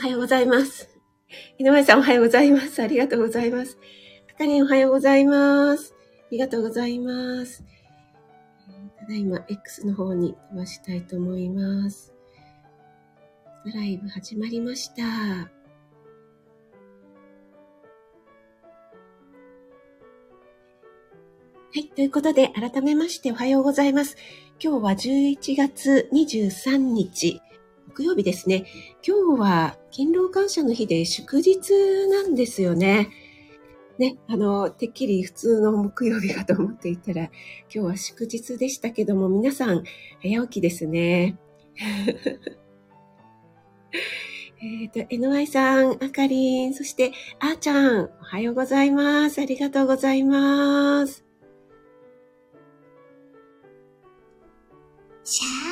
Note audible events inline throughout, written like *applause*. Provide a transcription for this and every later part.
おはようございます。井上さんおはようございます。ありがとうございます。あかりんおはようございます。ありがとうございます。ただいま X の方に飛ばしたいと思います。ライブ始まりました。はい。ということで、改めましておはようございます。今日は11月23日、木曜日ですね。今日は勤労感謝の日で祝日なんですよね。ね、あの、てっきり普通の木曜日かと思っていたら、今日は祝日でしたけども、皆さん、早起きですね。*laughs* えっと、NY さん、あかりん、そして、あーちゃん、おはようございます。ありがとうございます。シャー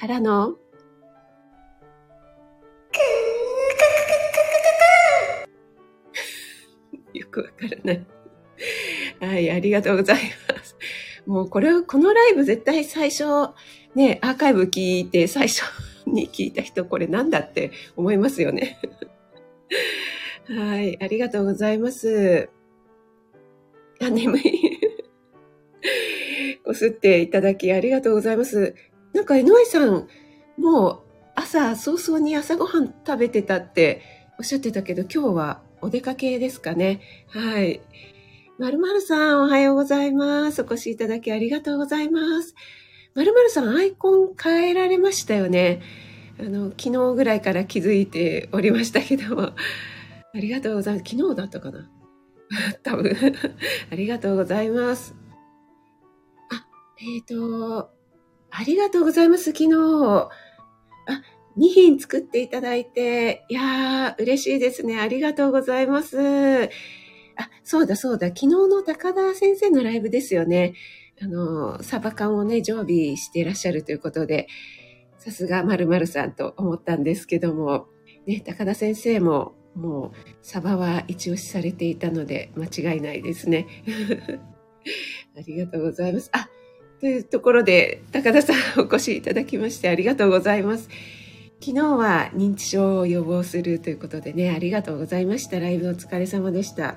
からの、*laughs* よくわからない。はい、ありがとうございます。もうこれ、このライブ絶対最初、ね、アーカイブ聞いて最初に聞いた人、これなんだって思いますよね。はい、ありがとうございます。あ、眠い。こすっていただきありがとうございます。なんか、江上さん、もう朝早々に朝ごはん食べてたっておっしゃってたけど、今日はお出かけですかね。はい。まるまるさん、おはようございます。お越しいただきありがとうございます。まるまるさん、アイコン変えられましたよね。あの、昨日ぐらいから気づいておりましたけども。*laughs* ありがとうございます。昨日だったかな *laughs* 多分 *laughs* ありがとうございます。あ、えっ、ー、と、ありがとうございます。昨日。あ、2品作っていただいて、いやー、嬉しいですね。ありがとうございます。あ、そうだそうだ。昨日の高田先生のライブですよね。あの、サバ缶をね、常備していらっしゃるということで、さすが〇〇さんと思ったんですけども、ね、高田先生ももうサバは一押しされていたので間違いないですね。*laughs* ありがとうございます。あ、というところで高田さんお越しいただきましてありがとうございます。昨日は認知症を予防するということでね、ありがとうございました。ライブお疲れ様でした。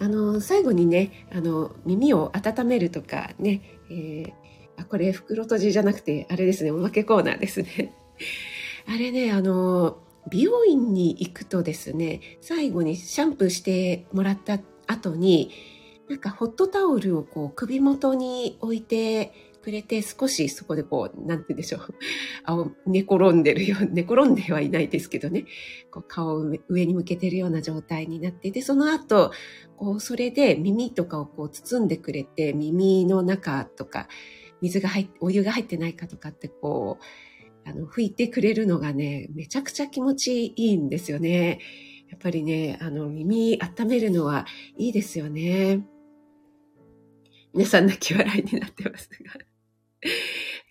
あの、最後にね、あの、耳を温めるとかね、えー、あ、これ袋閉じじゃなくて、あれですね、おまけコーナーですね。*laughs* あれね、あの、美容院に行くとですね、最後にシャンプーしてもらった後に、なんかホットタオルをこう首元に置いてくれて少しそこでこう、なんて言うんでしょう。*laughs* 寝転んでるよ、*laughs* 寝転んではいないですけどね。こう顔を上に向けてるような状態になってて、その後、こう、それで耳とかをこう包んでくれて、耳の中とか、水が入って、お湯が入ってないかとかってこう、あの、拭いてくれるのがね、めちゃくちゃ気持ちいいんですよね。やっぱりね、あの、耳温めるのはいいですよね。皆さん泣き笑いになってますが。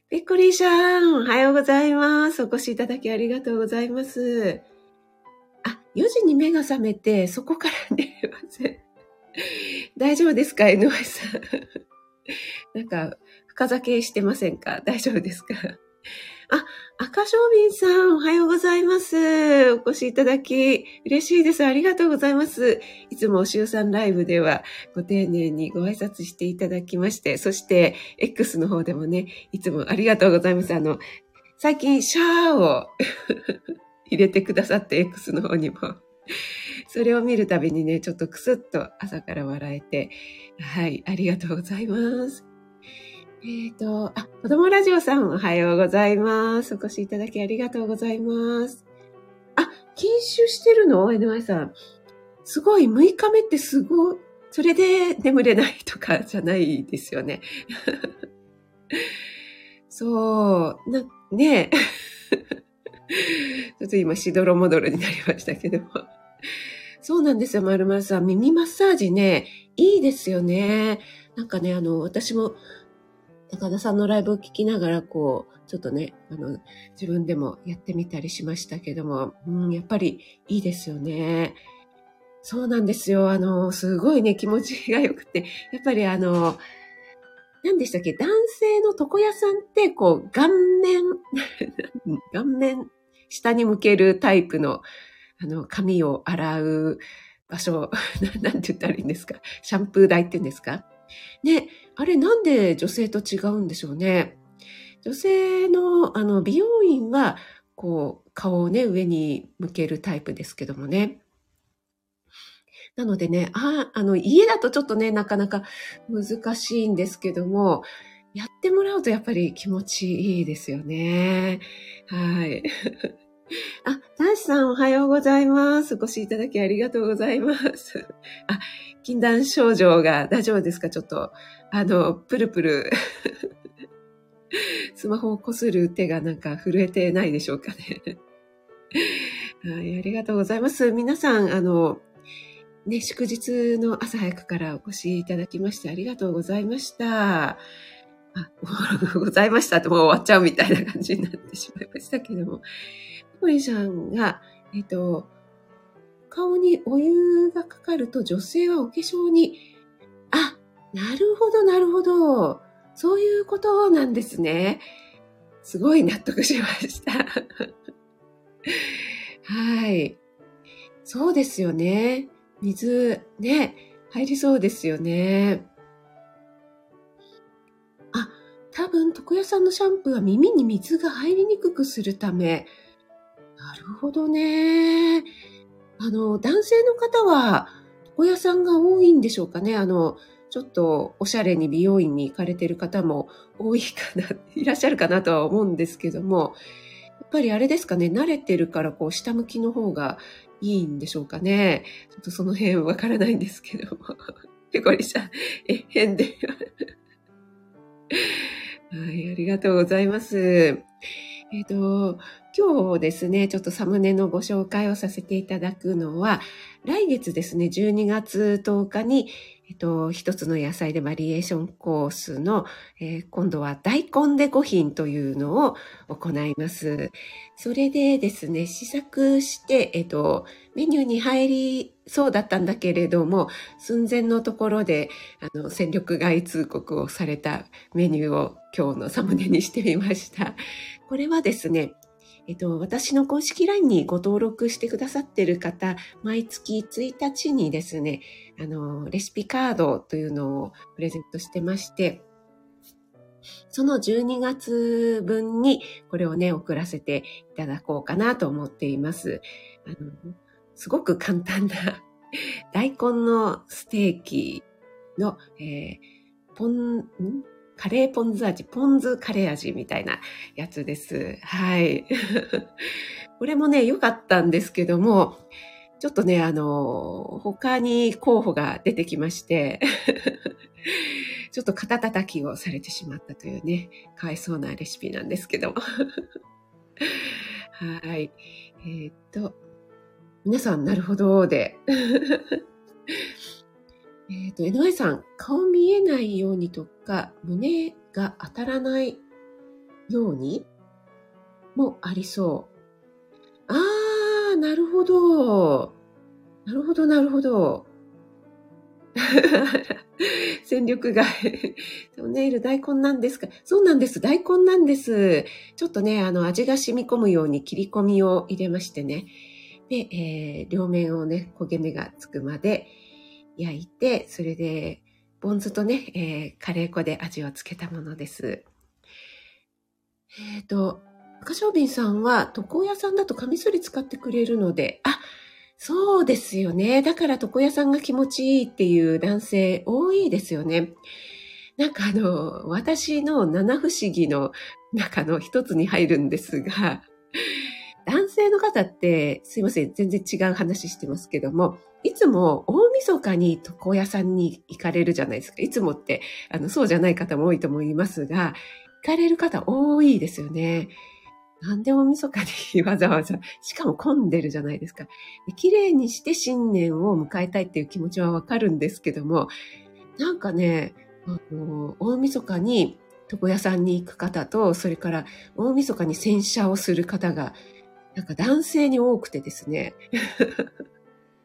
ペコリーさん、おはようございます。お越しいただきありがとうございます。あ、4時に目が覚めて、そこから寝れません。*laughs* 大丈夫ですか ?NY さん？*laughs* なんか、深酒してませんか？大丈夫ですか？あ、赤正民さん、おはようございます。お越しいただき、嬉しいです。ありがとうございます。いつも週3ライブでは、ご丁寧にご挨拶していただきまして、そして、X の方でもね、いつもありがとうございます。あの、最近、シャーを *laughs* 入れてくださって、X の方にも。それを見るたびにね、ちょっとクスッと朝から笑えて、はい、ありがとうございます。えっ、ー、と、あ、子供ラジオさんおはようございます。お越しいただきありがとうございます。あ、禁酒してるの ?NY さん。すごい、6日目ってすごい、それで眠れないとかじゃないですよね。*laughs* そう、な、ね *laughs* ちょっと今、しどろもどろになりましたけども。そうなんですよ、まるまるさん。耳マッサージね、いいですよね。なんかね、あの、私も高田さんのライブを聞きながら、こう、ちょっとね、あの、自分でもやってみたりしましたけども、うん、やっぱりいいですよね。そうなんですよ。あの、すごいね、気持ちが良くて、やっぱりあの、何でしたっけ男性の床屋さんって、こう、顔面、*laughs* 顔面、下に向けるタイプの、あの、髪を洗う場所、*laughs* なんて言ったらいいんですか？シャンプー台って言うんですか？ね、あれなんで女性と違うんでしょうね。女性の、あの、美容院は、こう、顔をね、上に向けるタイプですけどもね。なのでね、あ、あの、家だとちょっとね、なかなか難しいんですけども、やってもらうとやっぱり気持ちいいですよね。はい。*laughs* あ、大志さんおはようございます。お越しいただきありがとうございます。あ、禁断症状が大丈夫ですか？ちょっと、あの、プルプル。*laughs* スマホをこする手がなんか震えてないでしょうかね。はい、ありがとうございます。皆さん、あの、ね、祝日の朝早くからお越しいただきましてありがとうございました。あ、ございましたってもう終わっちゃうみたいな感じになってしまいましたけども。ポリさんが、えっと、顔にお湯がかかると女性はお化粧に、あ、なるほど、なるほど。そういうことなんですね。すごい納得しました。*laughs* はい。そうですよね。水、ね、入りそうですよね。あ、多分、床屋さんのシャンプーは耳に水が入りにくくするため。なるほどね。あの、男性の方は、床屋さんが多いんでしょうかね。あの、ちょっとおしゃれに美容院に行かれてる方も多いかな、*laughs* いらっしゃるかなとは思うんですけども、やっぱりあれですかね、慣れてるからこう下向きの方がいいんでしょうかね。ちょっとその辺わからないんですけども。*laughs* ペコリさん、え、変で。*laughs* はい、ありがとうございます。えっ、ー、と、今日ですね、ちょっとサムネのご紹介をさせていただくのは、来月ですね、12月10日に、えっと、一つの野菜でバリエーションコースの、えー、今度は大根で5品というのを行います。それでですね、試作して、えっと、メニューに入りそうだったんだけれども、寸前のところで、あの、戦力外通告をされたメニューを今日のサムネにしてみました。これはですね、えっと、私の公式 LINE にご登録してくださっている方、毎月1日にですね、あの、レシピカードというのをプレゼントしてまして、その12月分にこれをね、送らせていただこうかなと思っています。あの、すごく簡単な大根のステーキの、えー、ポン、カレーポン酢味、ポン酢カレー味みたいなやつです。はい。*laughs* これもね、良かったんですけども、ちょっとね、あの、他に候補が出てきまして、*laughs* ちょっと肩叩きをされてしまったというね、かわいそうなレシピなんですけども。*laughs* はい。えー、っと、皆さん、なるほどで。えっ、ー、と、NY さん、顔見えないようにとか、胸が当たらないようにもありそう。あー、なるほど。なるほど、なるほど。*laughs* 戦力外。ネイル大根なんですか？そうなんです。大根なんです。ちょっとね、あの、味が染み込むように切り込みを入れましてね。で、えー、両面をね、焦げ目がつくまで、焼いて、それで、ポン酢とね、えー、カレー粉で味をつけたものです。えっ、ー、と、赤小瓶さんは、床屋さんだとカミソリ使ってくれるので、あ、そうですよね。だから床屋さんが気持ちいいっていう男性多いですよね。なんかあの、私の七不思議の中の一つに入るんですが、男性の方って、すいません、全然違う話してますけども、いつも大晦日に床屋さんに行かれるじゃないですか。いつもって、あの、そうじゃない方も多いと思いますが、行かれる方多いですよね。なんで大晦日にわざわざ、しかも混んでるじゃないですか。綺麗にして新年を迎えたいっていう気持ちはわかるんですけども、なんかね、あの大晦日に床屋さんに行く方と、それから大晦日に洗車をする方が、なんか男性に多くてですね。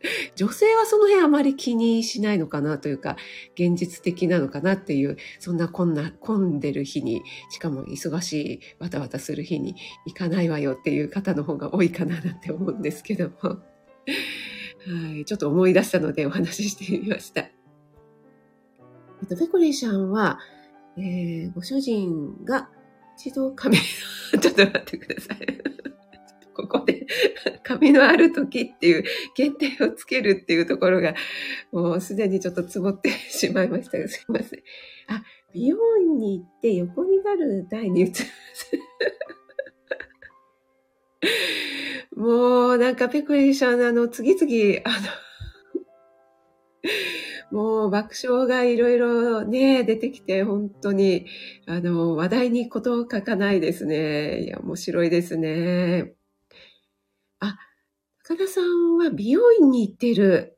*laughs* 女性はその辺あまり気にしないのかなというか、現実的なのかなっていう、そんなこんな、混んでる日に、しかも忙しい、わたわたする日に行かないわよっていう方の方が多いかななんて思うんですけども。はい、ちょっと思い出したのでお話ししてみました。えっと、ペコリーさんは、えー、ご主人が一度髪、*laughs* ちょっと待ってください。*laughs* 髪のある時っていう限定をつけるっていうところが、もうすでにちょっとつぼってしまいましたが、すいません。あ、美容院に行って横になる台に移ります。*laughs* もうなんかペクリーさん、あの、次々、あの、*laughs* もう爆笑がいろいろね、出てきて、本当に、あの、話題にことを書かないですね。いや、面白いですね。高田さんは美容院に行ってる。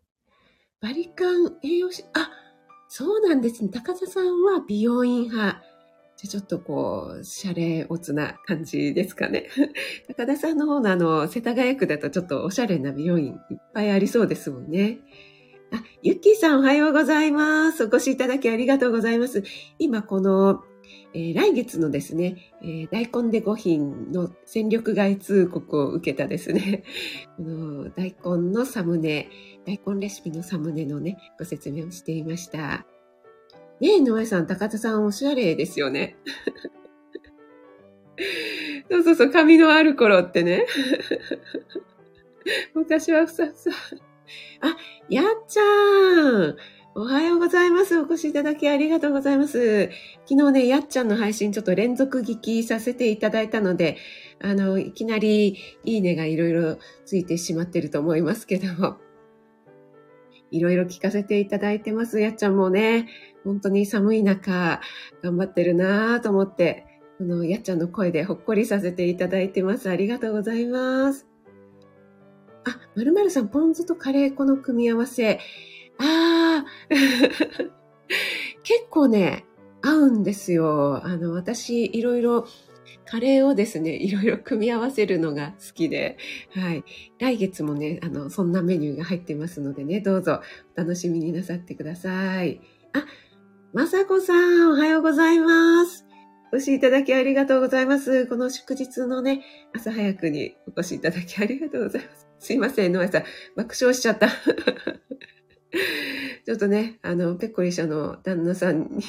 バリカン栄養士、あ、そうなんですね。高田さんは美容院派。じゃちょっとこう、シャレオツな感じですかね。*laughs* 高田さんの方のあの、世田谷区だとちょっとおしゃれな美容院いっぱいありそうですもんね。あ、ゆっきーさんおはようございます。お越しいただきありがとうございます。今このえー、来月のですね、えー、大根で5品の戦力外通告を受けたですね、*laughs* この大根のサムネ、大根レシピのサムネのね、ご説明をしていました。ねえ、野江さん、高田さんおしゃれですよね。*laughs* そうそうそう、髪のある頃ってね。*laughs* 昔はふさふさ。あ、やっちゃんおはようございます。お越しいただきありがとうございます。昨日ね、やっちゃんの配信ちょっと連続聞きさせていただいたので、あの、いきなりいいねがいろいろついてしまってると思いますけども、いろいろ聞かせていただいてます。やっちゃんもね、本当に寒い中、頑張ってるなぁと思って、このやっちゃんの声でほっこりさせていただいてます。ありがとうございます。あ、まるさん、ポン酢とカレー粉の組み合わせ。ああ、*laughs* 結構ね、合うんですよ。あの、私、いろいろ、カレーをですね、いろいろ組み合わせるのが好きで、はい。来月もね、あの、そんなメニューが入ってますのでね、どうぞお楽しみになさってください。あ、まさこさん、おはようございます。お越しいただきありがとうございます。この祝日のね、朝早くにお越しいただきありがとうございます。すいません、ノアさん、爆笑しちゃった。*laughs* ちょっとね、あの、ペッコリ社の旦那さんに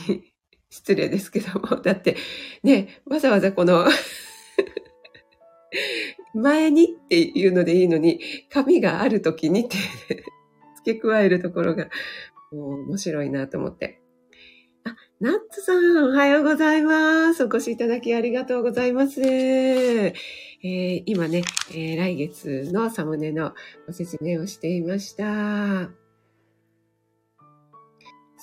失礼ですけども、だって、ね、わざわざこの *laughs* 前にっていうのでいいのに、髪がある時にって *laughs* 付け加えるところが、もう面白いなと思って。あ、ナッツさん、おはようございます。お越しいただきありがとうございます。えー、今ね、えー、来月のサムネのご説明をしていました。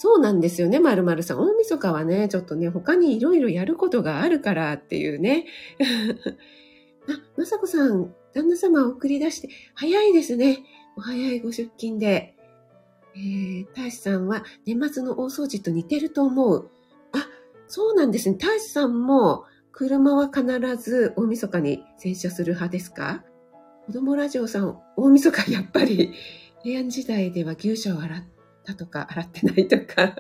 そうなんですよね、まるまるさん。大晦日はね、ちょっとね、他にいろいろやることがあるからっていうね。*laughs* あ、まさこさん、旦那様を送り出して、早いですね。お早いご出勤で。えー、大志さんは年末の大掃除と似てると思う。あ、そうなんですね。大志さんも車は必ず大晦日に洗車する派ですか？子供ラジオさん、大晦日やっぱり *laughs* 平安時代では牛舎を洗ったとか、*laughs* 洗ってないとか。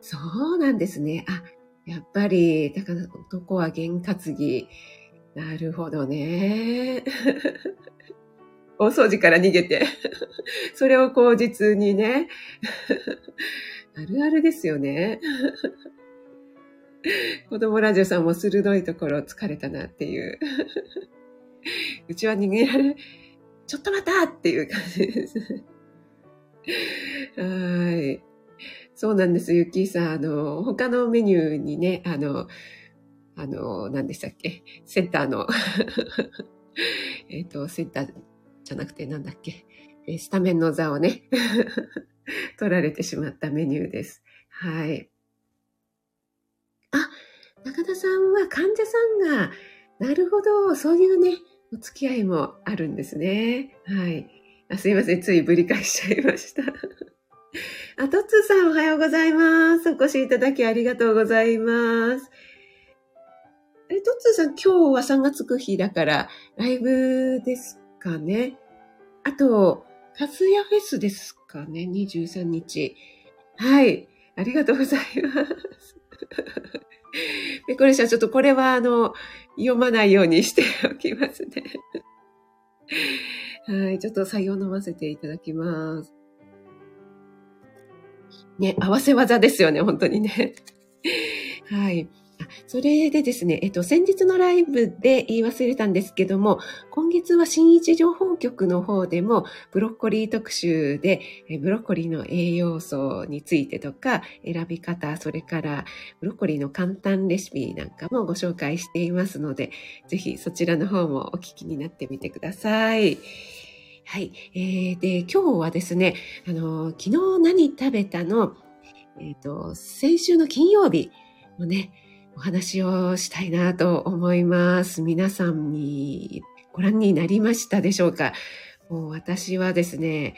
そうなんですね。あ、やっぱり、だから男は験担ぎ。なるほどね。*laughs* 大掃除から逃げて。*laughs* それを口実にね。あるあるですよね。子供ラジオさんも鋭いところ疲れたなっていう。うちは逃げられ、ちょっと待ったっていう感じです。*laughs* はい。そうなんです、ゆきさん。あの、他のメニューにね、あの、あの、何でしたっけ？センターの *laughs* えっと、センターじゃなくてなんだっけ？えスタメンの座をね *laughs* 取られてしまったメニューです。はい。あ、中田さんは患者さんが、なるほど、そういうね、お付き合いもあるんですね。はい。あすいません。ついぶり返しちゃいました。*laughs* あ、トッツさんおはようございます。お越しいただきありがとうございます。え、トッツさん今日は3月9日だからライブですかね。あと、カズヤフェスですかね、23日。はい。ありがとうございます。ペコレシャちょっとこれはあの、読まないようにしておきますね。はい。ちょっと採用飲ませていただきます。ね、合わせ技ですよね、本当にね。*laughs* はい。それでですね、えっと、先日のライブで言い忘れたんですけども、今月は新一情報局の方でも、ブロッコリー特集で、ブロッコリーの栄養素についてとか、選び方、それからブロッコリーの簡単レシピなんかもご紹介していますので、ぜひそちらの方もお聞きになってみてください。はい。えー、で、今日はですね、あの、昨日何食べたの、えっ、ー、と、先週の金曜日のね、お話をしたいなと思います。皆さんにご覧になりましたでしょうか？もう私はですね、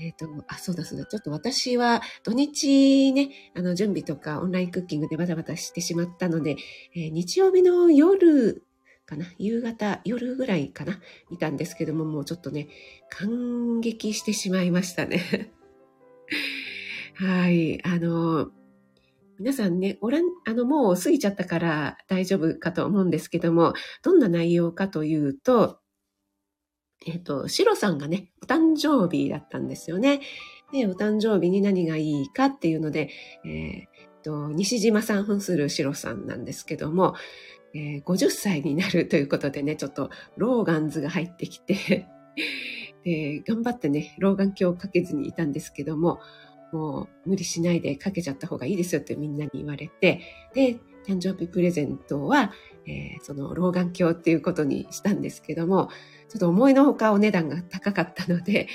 えっ、ー、と、あ、そうだそうだ。ちょっと私は土日ね、あの準備とかオンラインクッキングでバタバタしてしまったので、えー、日曜日の夜かな夕方、夜ぐらいかな見たんですけども、もうちょっとね、感激してしまいましたね。*laughs* はい。あの、皆さんね、ご覧、あの、もう過ぎちゃったから大丈夫かと思うんですけども、どんな内容かというと、えっ、と、シロさんがね、お誕生日だったんですよね。で、お誕生日に何がいいかっていうので、えっ、と、西島さん扮するシロさんなんですけども、えー、50歳になるということでね、ちょっとローガンズが入ってきて *laughs* で、頑張ってね、老眼鏡をかけずにいたんですけども、もう無理しないでかけちゃった方がいいですよってみんなに言われて、で、誕生日プレゼントは、えー、その老眼鏡っていうことにしたんですけども、ちょっと思いのほかお値段が高かったので、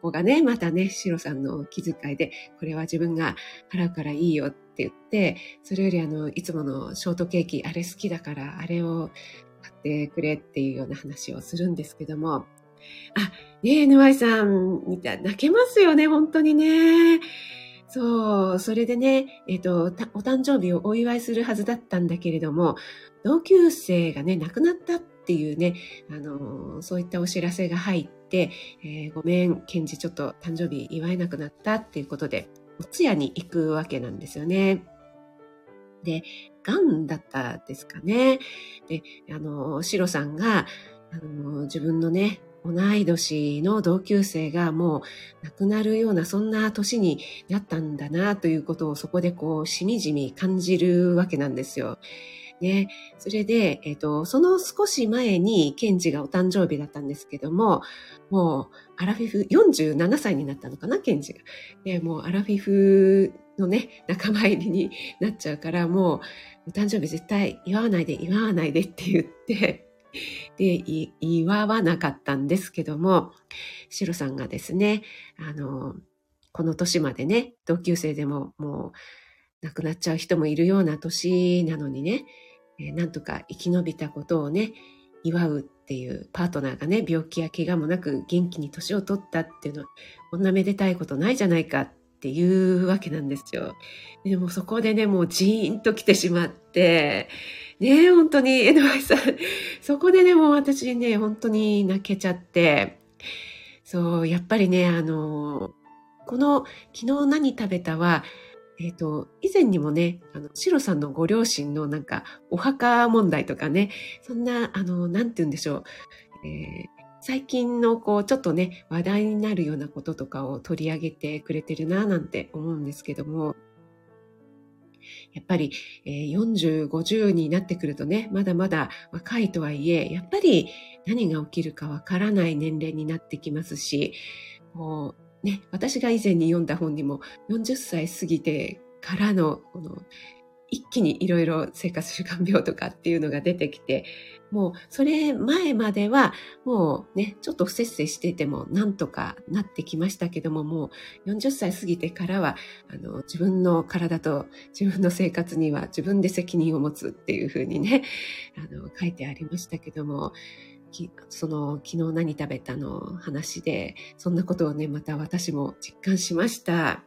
ここがね、またね、シロさんの気遣いで、これは自分が払うからいいよってって言って、それよりあの、いつものショートケーキ、あれ好きだから、あれを買ってくれっていうような話をするんですけども、あ、ねえ、NY さん、みたい、泣けますよね、本当にね。そう、それでね、えっ、ー、と、お誕生日をお祝いするはずだったんだけれども、同級生がね、亡くなったっていうね、あの、そういったお知らせが入って、えー、ごめん、ケンジちょっと誕生日祝えなくなったっていうことで、お通夜に行くわけなんですよね。で、癌だったですかね。で、あの、シロさんが、あの、自分のね、同い年の同級生がもう亡くなるようなそんな年になったんだなということをそこでこうしみじみ感じるわけなんですよ。ね。それで、えっ、ー、と、その少し前に、ケンジがお誕生日だったんですけども、もう、アラフィフ、47歳になったのかな、ケンジが。で、もう、アラフィフのね、仲間入りになっちゃうから、もう、お誕生日絶対祝わないで、祝わないでって言って、で、祝わなかったんですけども、シロさんがですね、あの、この年までね、同級生でももう亡くなっちゃう人もいるような年なのにね、えなんとか生き延びたことをね、祝うっていうパートナーがね、病気や怪我もなく元気に年を取ったっていうのは、こんなめでたいことないじゃないかっていうわけなんですよ。でもそこでね、もうジーンと来てしまって、ねえ、本当に、江上さん。そこでね、もう私ね、本当に泣けちゃって、そう、やっぱりね、あの、この、昨日何食べたは、えっ、ー、と、以前にもね、あの、シロさんのご両親のなんか、お墓問題とかね、そんな、あの、なんて言うんでしょう、えー、最近のこう、ちょっとね、話題になるようなこととかを取り上げてくれてるな、なんて思うんですけども、やっぱり、えー、40、50になってくるとね、まだまだ若いとはいえ、やっぱり何が起きるかわからない年齢になってきますし、もうね、私が以前に読んだ本にも40歳過ぎてからの、この一気にいろいろ生活習慣病とかっていうのが出てきて、もうそれ前まではもうね、ちょっと不節制しててもなんとかなってきましたけども、もう40歳過ぎてからは、あの、自分の体と自分の生活には自分で責任を持つっていうふうにね、あの、書いてありましたけども、その昨日何食べたの話で、そんなことをね、また私も実感しました。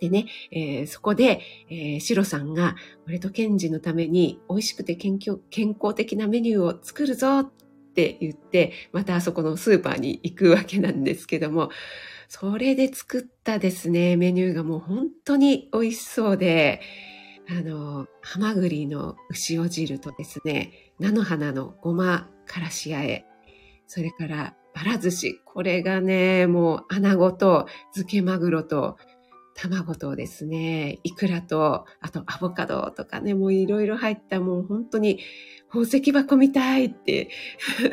でね、えー、そこで、えー、シロさんが、俺とケンジのために美味しくて健康的なメニューを作るぞってって言って、またあそこのスーパーに行くわけなんですけども、それで作ったですね、メニューがもう本当に美味しそうで、あの、ハマグリの牛尾汁とですね、菜の花のごまからしあえ、それからバラ寿司。これがね、もう穴子と漬けマグロと卵とですね、イクラと、あとアボカドとかね、もういろいろ入ったもう本当に宝石箱みたいって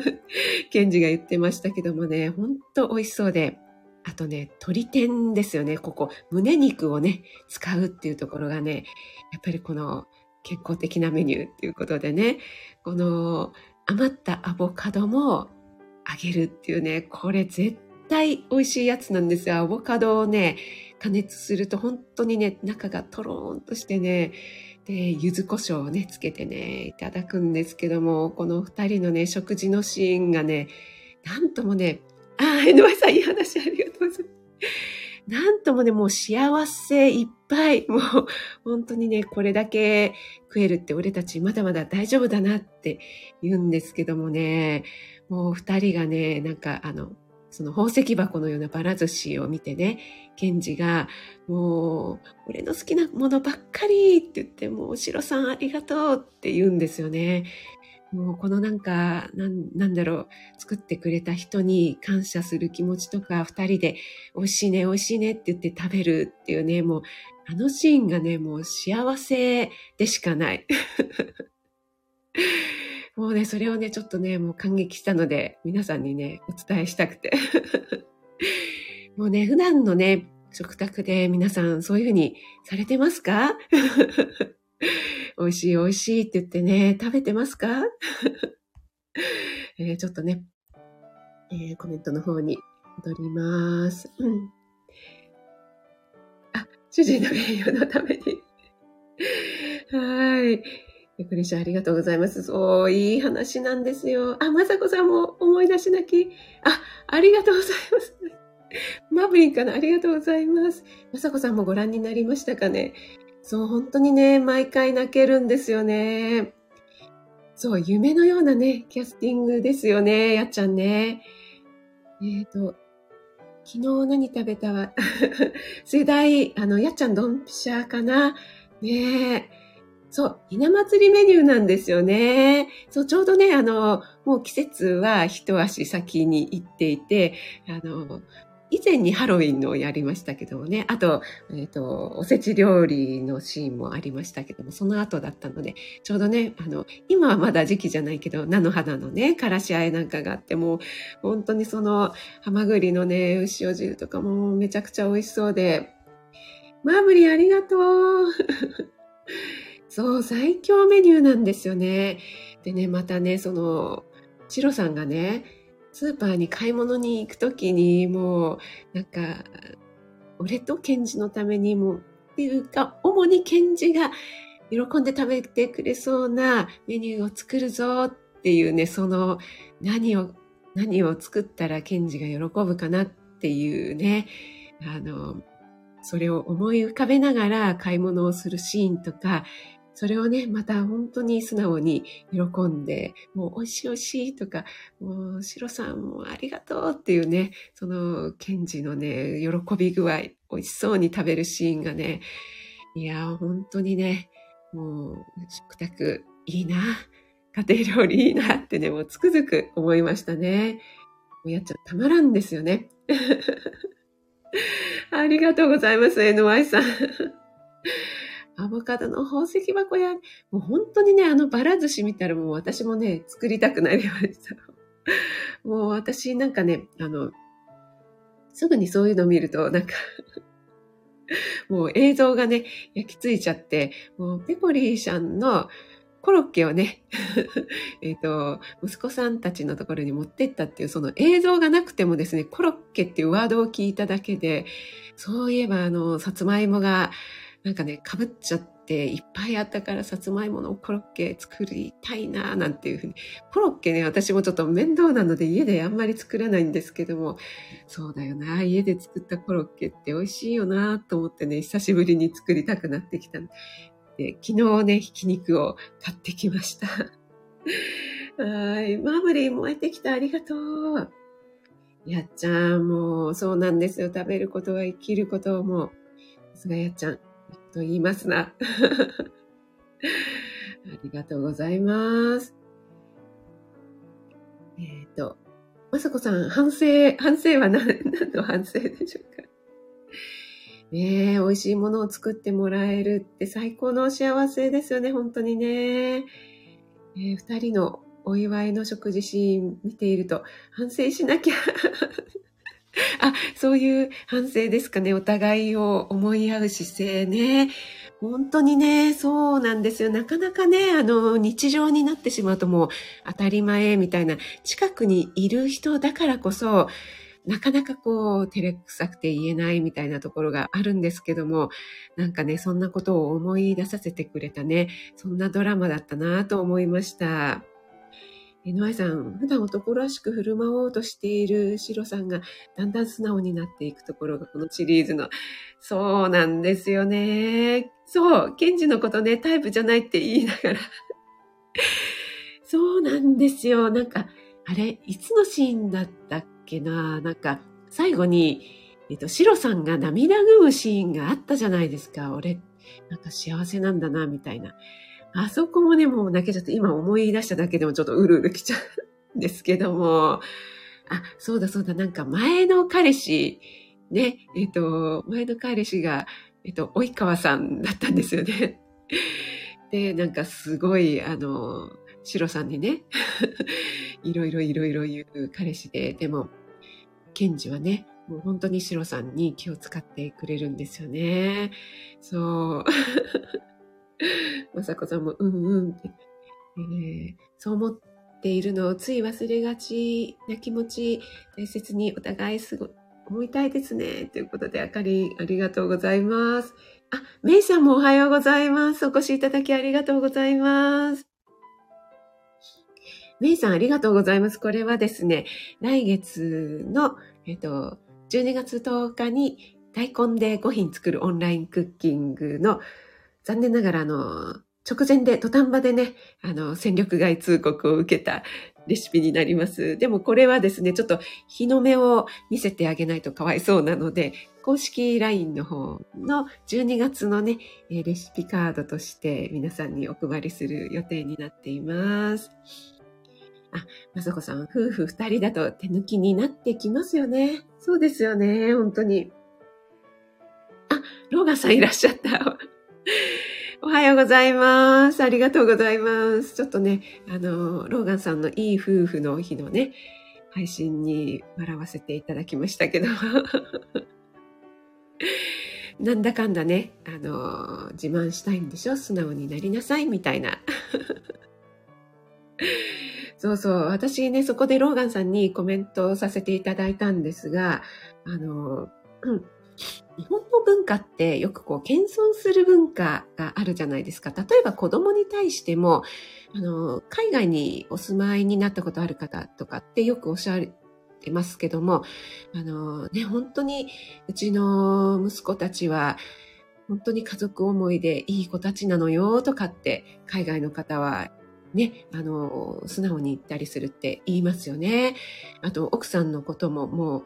*laughs* ケンジが言ってましたけどもね、本当美味しそうで、あとね、鶏天ですよね。ここ、胸肉をね、使うっていうところがね、やっぱりこの健康的なメニューっていうことでね、この余ったアボカドもあげるっていうね、これ絶対美味しいやつなんですよ。アボカドをね、加熱すると本当にね、中がトローンとしてね、で、柚子胡椒をね、つけてね、いただくんですけども、この二人のね、食事のシーンがね、なんともね、ああ、NY さんいい話ありがとうございます。なんともね、もう幸せいっぱい。もう本当にね、これだけ食えるって俺たちまだまだ大丈夫だなって言うんですけどもね、もう二人がね、なんかあの、その宝石箱のようなバラ寿司を見てね、ケンジが、もう、俺の好きなものばっかりって言って、もう、シロさんありがとうって言うんですよね。もう、このなんか、なん、なんだろう、作ってくれた人に感謝する気持ちとか、二人で、美味しいね、美味しいねって言って食べるっていうね、もう、あのシーンがね、もう幸せでしかない。*laughs* もうね、それをね、ちょっとね、もう感激したので、皆さんにね、お伝えしたくて。*laughs* もうね、普段のね、食卓で皆さんそういうふうにされてますか？美味しい美味しいって言ってね、食べてますか？*laughs* え、ちょっとね、えー、コメントの方に戻ります。うん、あ、主人の名誉のために。*laughs* はい。ゆくりしありがとうございます。そう、いい話なんですよ。あ、まさこさんも思い出しなき。あ、ありがとうございます。*laughs* マブリンかな？ありがとうございます。まさこさんもご覧になりましたかね？そう、本当にね、毎回泣けるんですよね。そう、夢のようなね、キャスティングですよね、やっちゃんね。えっ、ー、と、昨日何食べたわ？*laughs* 世代、あの、やっちゃんドンピシャかな？ねえ。そう、ひな祭りメニューなんですよね。そう、ちょうどね、あの、もう季節は一足先に行っていて、あの、以前にハロウィンのをやりましたけどもね、あと、えっ、ー、と、おせち料理のシーンもありましたけども、その後だったので、ちょうどね、あの、今はまだ時期じゃないけど、菜の花のね、からしあえなんかがあって、もう、本当にその、ハマグリのね、牛お汁とかもめちゃくちゃ美味しそうで、マーブリーありがとう。*laughs* そう、最強メニューなんですよね。でね、またね、その、チロさんがね、スーパーに買い物に行くときに、もう、なんか、俺とケンジのためにも、っていうか、主にケンジが喜んで食べてくれそうなメニューを作るぞっていうね、その、何を、何を作ったらケンジが喜ぶかなっていうね、あの、それを思い浮かべながら買い物をするシーンとか、それをね、また本当に素直に喜んで、もう美味しい美味しいとか、もうシロさんもありがとうっていうね、そのケンジのね、喜び具合、美味しそうに食べるシーンがね、いや、本当にね、もう食卓いいな、家庭料理いいなってね、もうつくづく思いましたね。もうやっちゃたまらんですよね。*laughs* ありがとうございます、NY さん。アボカドの宝石箱や、もう本当にね、あのバラ寿司見たらもう私もね、作りたくなりました。*laughs* もう私なんかね、あの、すぐにそういうの見ると、なんか *laughs* もう映像がね、焼き付いちゃって、もうペコリーシャンのコロッケをね、*laughs* えっと、息子さんたちのところに持ってったっていう、その映像がなくてもですね、コロッケっていうワードを聞いただけで、そういえばあの、さつまいもが、なんかね、かぶっちゃっていっぱいあったからさつまいものコロッケ作りたいななんていうふうに。コロッケね、私もちょっと面倒なので家であんまり作らないんですけども、そうだよな、家で作ったコロッケって美味しいよなと思ってね、久しぶりに作りたくなってきたで、昨日ね、ひき肉を買ってきました。*laughs* はい。マーブリー燃えてきた。ありがとう。やっちゃん、もう、そうなんですよ。食べることは生きることをもう。さすがやっちゃん、と言いますな。*laughs* ありがとうございます。えっ、ー、と、まさこさん、反省、反省は何、*laughs* 何の反省でしょうかねえ、美味しいものを作ってもらえるって最高の幸せですよね、本当にね。えー、二人のお祝いの食事シーン見ていると、反省しなきゃ。*laughs* あ、そういう反省ですかね。お互いを思い合う姿勢ね。本当にね、そうなんですよ。なかなかね、あの、日常になってしまうともう当たり前みたいな、近くにいる人だからこそ、なかなかこう、照れくさくて言えないみたいなところがあるんですけども、なんかね、そんなことを思い出させてくれたね、そんなドラマだったなと思いました。えのあいさん、普段男らしく振る舞おうとしているシロさんがだんだん素直になっていくところがこのシリーズの、そうなんですよね。そう、ケンジのことね、タイプじゃないって言いながら *laughs* そうなんですよ。なんか、あれ、いつのシーンだったっけななんか、最後に、えっと、シロさんが涙ぐむシーンがあったじゃないですか。俺、なんか幸せなんだな、みたいな。あそこもね、もう泣けちゃって、今思い出しただけでもちょっとうるうるきちゃうんですけども、あ、そうだそうだ、なんか前の彼氏、ね、えっと、前の彼氏が、えっと、及川さんだったんですよね。*laughs* で、なんかすごい、あの、シロさんにね、*laughs* いろいろいろいろ言う彼氏で、でも、ケンジはね、もう本当にシロさんに気を使ってくれるんですよね。そう。まさこさんも、うんうんって、えー、そう思っているのをつい忘れがちな気持ち、大切にお互いすご思いたいですね。ということで、あかりんありがとうございます。あ、メイさんもおはようございます。お越しいただきありがとうございます。メイさんありがとうございます。これはですね、来月の、えっと、12月10日に大根で5品作るオンラインクッキングの残念ながらあの、直前で土壇場でね、あの、戦力外通告を受けたレシピになります。でもこれはですね、ちょっと日の目を見せてあげないとかわいそうなので、公式 LINE の方の12月のね、レシピカードとして皆さんにお配りする予定になっています。あ、まさこさん、夫婦二人だと手抜きになってきますよね。そうですよね、本当に。あ、ローガさんいらっしゃった。おはようございます。ありがとうございます。ちょっとね、あの、ローガンさんのいい夫婦の日のね、配信に笑わせていただきましたけど。*laughs* なんだかんだね、あの、自慢したいんでしょ？素直になりなさい、みたいな。*laughs* そうそう。私ね、そこでローガンさんにコメントさせていただいたんですが、あの、うん。日本の文化ってよくこう、謙遜する文化があるじゃないですか。例えば子供に対しても、あの、海外にお住まいになったことある方とかってよくおっしゃってますけども、あのね、本当にうちの息子たちは、本当に家族思いでいい子たちなのよとかって海外の方はね、あの、素直に言ったりするって言いますよね。あと、奥さんのことももう、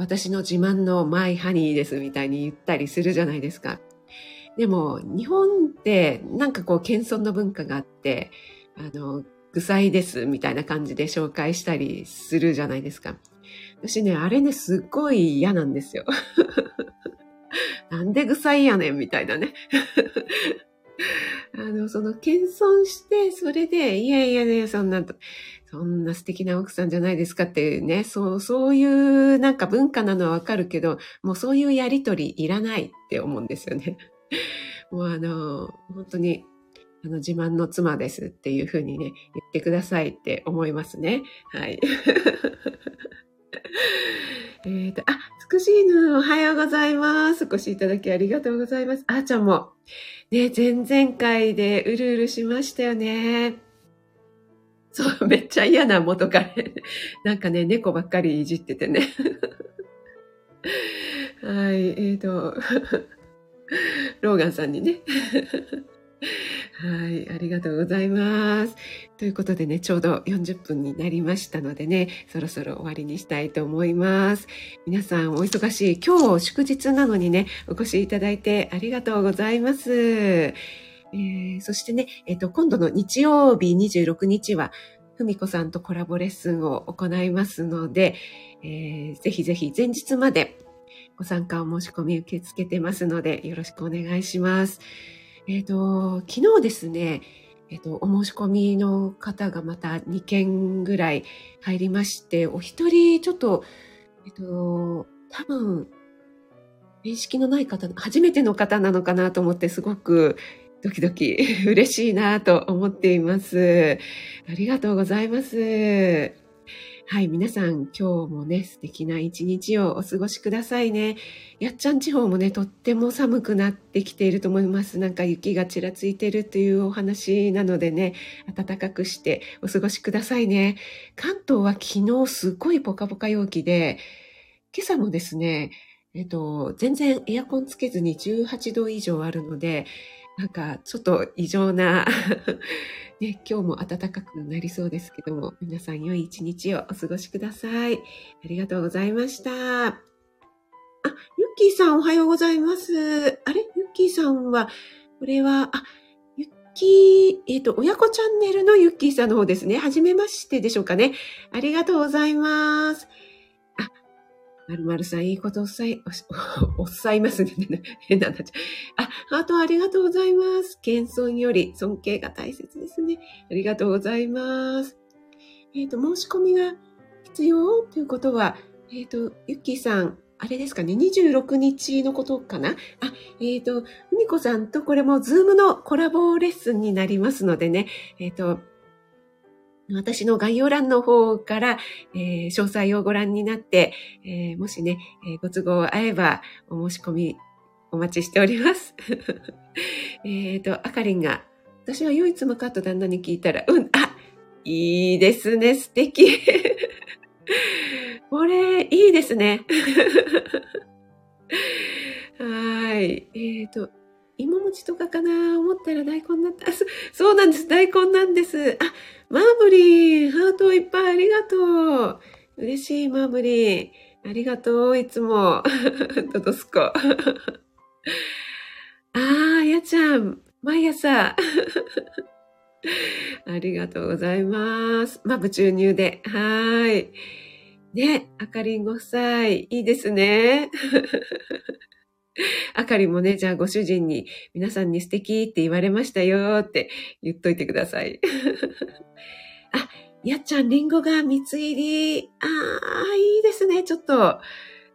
私の自慢のマイハニーですみたいに言ったりするじゃないですか。でも、日本ってなんかこう、謙遜の文化があって、あの、具材ですみたいな感じで紹介したりするじゃないですか。私ね、あれね、すっごい嫌なんですよ。*laughs* なんで具材やねんみたいなね。*laughs* あの、その、謙遜して、それで、いやいやね、そんなと、そんな素敵な奥さんじゃないですかってね、そう、そういうなんか文化なのはわかるけど、もうそういうやりとりいらないって思うんですよね。*laughs* もうあの、本当に、あの、自慢の妻ですっていうふうにね、言ってくださいって思いますね。はい。*laughs* えっと、あ、つくしいぬ、おはようございます。お越しいただきありがとうございます。あーちゃんも、ね、前々回でうるうるしましたよね。そう、めっちゃ嫌な元彼。なんかね、猫ばっかりいじっててね。はい、えっ、ー、と、ローガンさんにね。はい、ありがとうございます。ということでね、ちょうど40分になりましたのでね、そろそろ終わりにしたいと思います。皆さんお忙しい、今日祝日なのにね、お越しいただいてありがとうございます。えー、そしてね、えっ、ー、と、今度の日曜日26日は、ふみこさんとコラボレッスンを行いますので、えー、ぜひぜひ前日までご参加お申し込み受け付けてますので、よろしくお願いします。えっ、ー、と、昨日ですね、えっ、ー、と、お申し込みの方がまた2件ぐらい入りまして、お一人ちょっと、えっ、と、多分、面識のない方、初めての方なのかなと思ってすごくドキドキ *laughs* 嬉しいなと思っています。ありがとうございます。はい、皆さん今日もね、素敵な一日をお過ごしくださいね。やっちゃん地方もね、とっても寒くなってきていると思います。なんか雪がちらついてるというお話なのでね、暖かくしてお過ごしくださいね。関東は昨日すごいポカポカ陽気で、今朝もですね、えっと、全然エアコンつけずに18度以上あるので、なんかちょっと異常な *laughs* ね、今日も暖かくなりそうですけども、皆さん良い一日をお過ごしください。ありがとうございました。あ、ユッキーさんおはようございます。あれ？ユッキーさんは、これは、あ、ユッキー、えっ、ー、と、親子チャンネルのユッキーさんの方ですね。はじめましてでしょうかね。ありがとうございます。まるまるさん、いいことおっさい、お *laughs* っさいますね。*laughs* 変ななっちゃう。あ、ハートありがとうございます。謙遜より尊敬が大切ですね。ありがとうございます。えっ、ー、と、申し込みが必要ということは、えっ、ー、と、ゆきさん、あれですかね、26日のことかなあ、えっ、ー、と、ふみこさんとこれもズームのコラボレッスンになりますのでね、えっ、と、私の概要欄の方から、えー、詳細をご覧になって、えー、もしね、えー、ご都合合えばお申し込みお待ちしております。*laughs* えっと、あかりんが、私は唯一無カット旦那に聞いたら、うん、あ、いいですね、素敵。*laughs* これ、いいですね。*laughs* はい。えっ、と、芋餅とかかな？思ったら大根だった。*laughs* そうなんです。大根なんです。あ、マーブリン、ハートいっぱいありがとう。嬉しい、マーブリン。ありがとう、いつも。ドドスコ。*laughs* あー、やちゃん、毎朝。*laughs* ありがとうございます。まぶ注入で。はい。ね、あかりんご夫妻、いいですね。*laughs* あかりもね、じゃあご主人に皆さんに素敵って言われましたよって言っといてください。*laughs* あ、やっちゃん、リンゴが蜜入り。ああ、いいですね。ちょっと、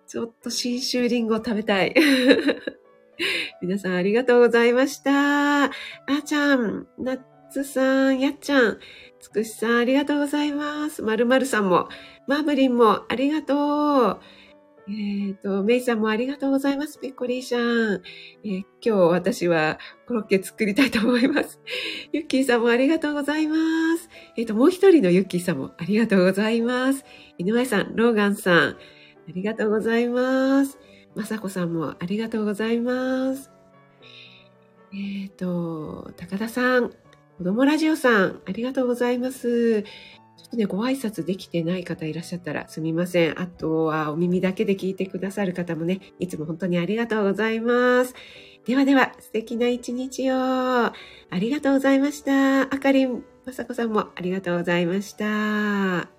ちょっと新州リンゴ食べたい。*laughs* 皆さんありがとうございました。あーちゃん、ナッツさん、やっちゃん、つくしさんありがとうございます。まるまるさんも、マーブリンもありがとう。えっ、ー、と、メイさんもありがとうございます。ペッコリーシャン。えー、今日私はコロッケ作りたいと思います。*laughs* ユッキーさんもありがとうございます。えっ、ー、と、もう一人のユッキーさんもありがとうございます。井上さん、ローガンさん、ありがとうございます。まさこさんもありがとうございます。えっ、と、高田さん、子供ラジオさん、ありがとうございます。ちょっとね、ご挨拶できてない方いらっしゃったらすみません。あとはお耳だけで聞いてくださる方もね、いつも本当にありがとうございます。ではでは、素敵な一日を。ありがとうございました。あかりん、まさこさんもありがとうございました。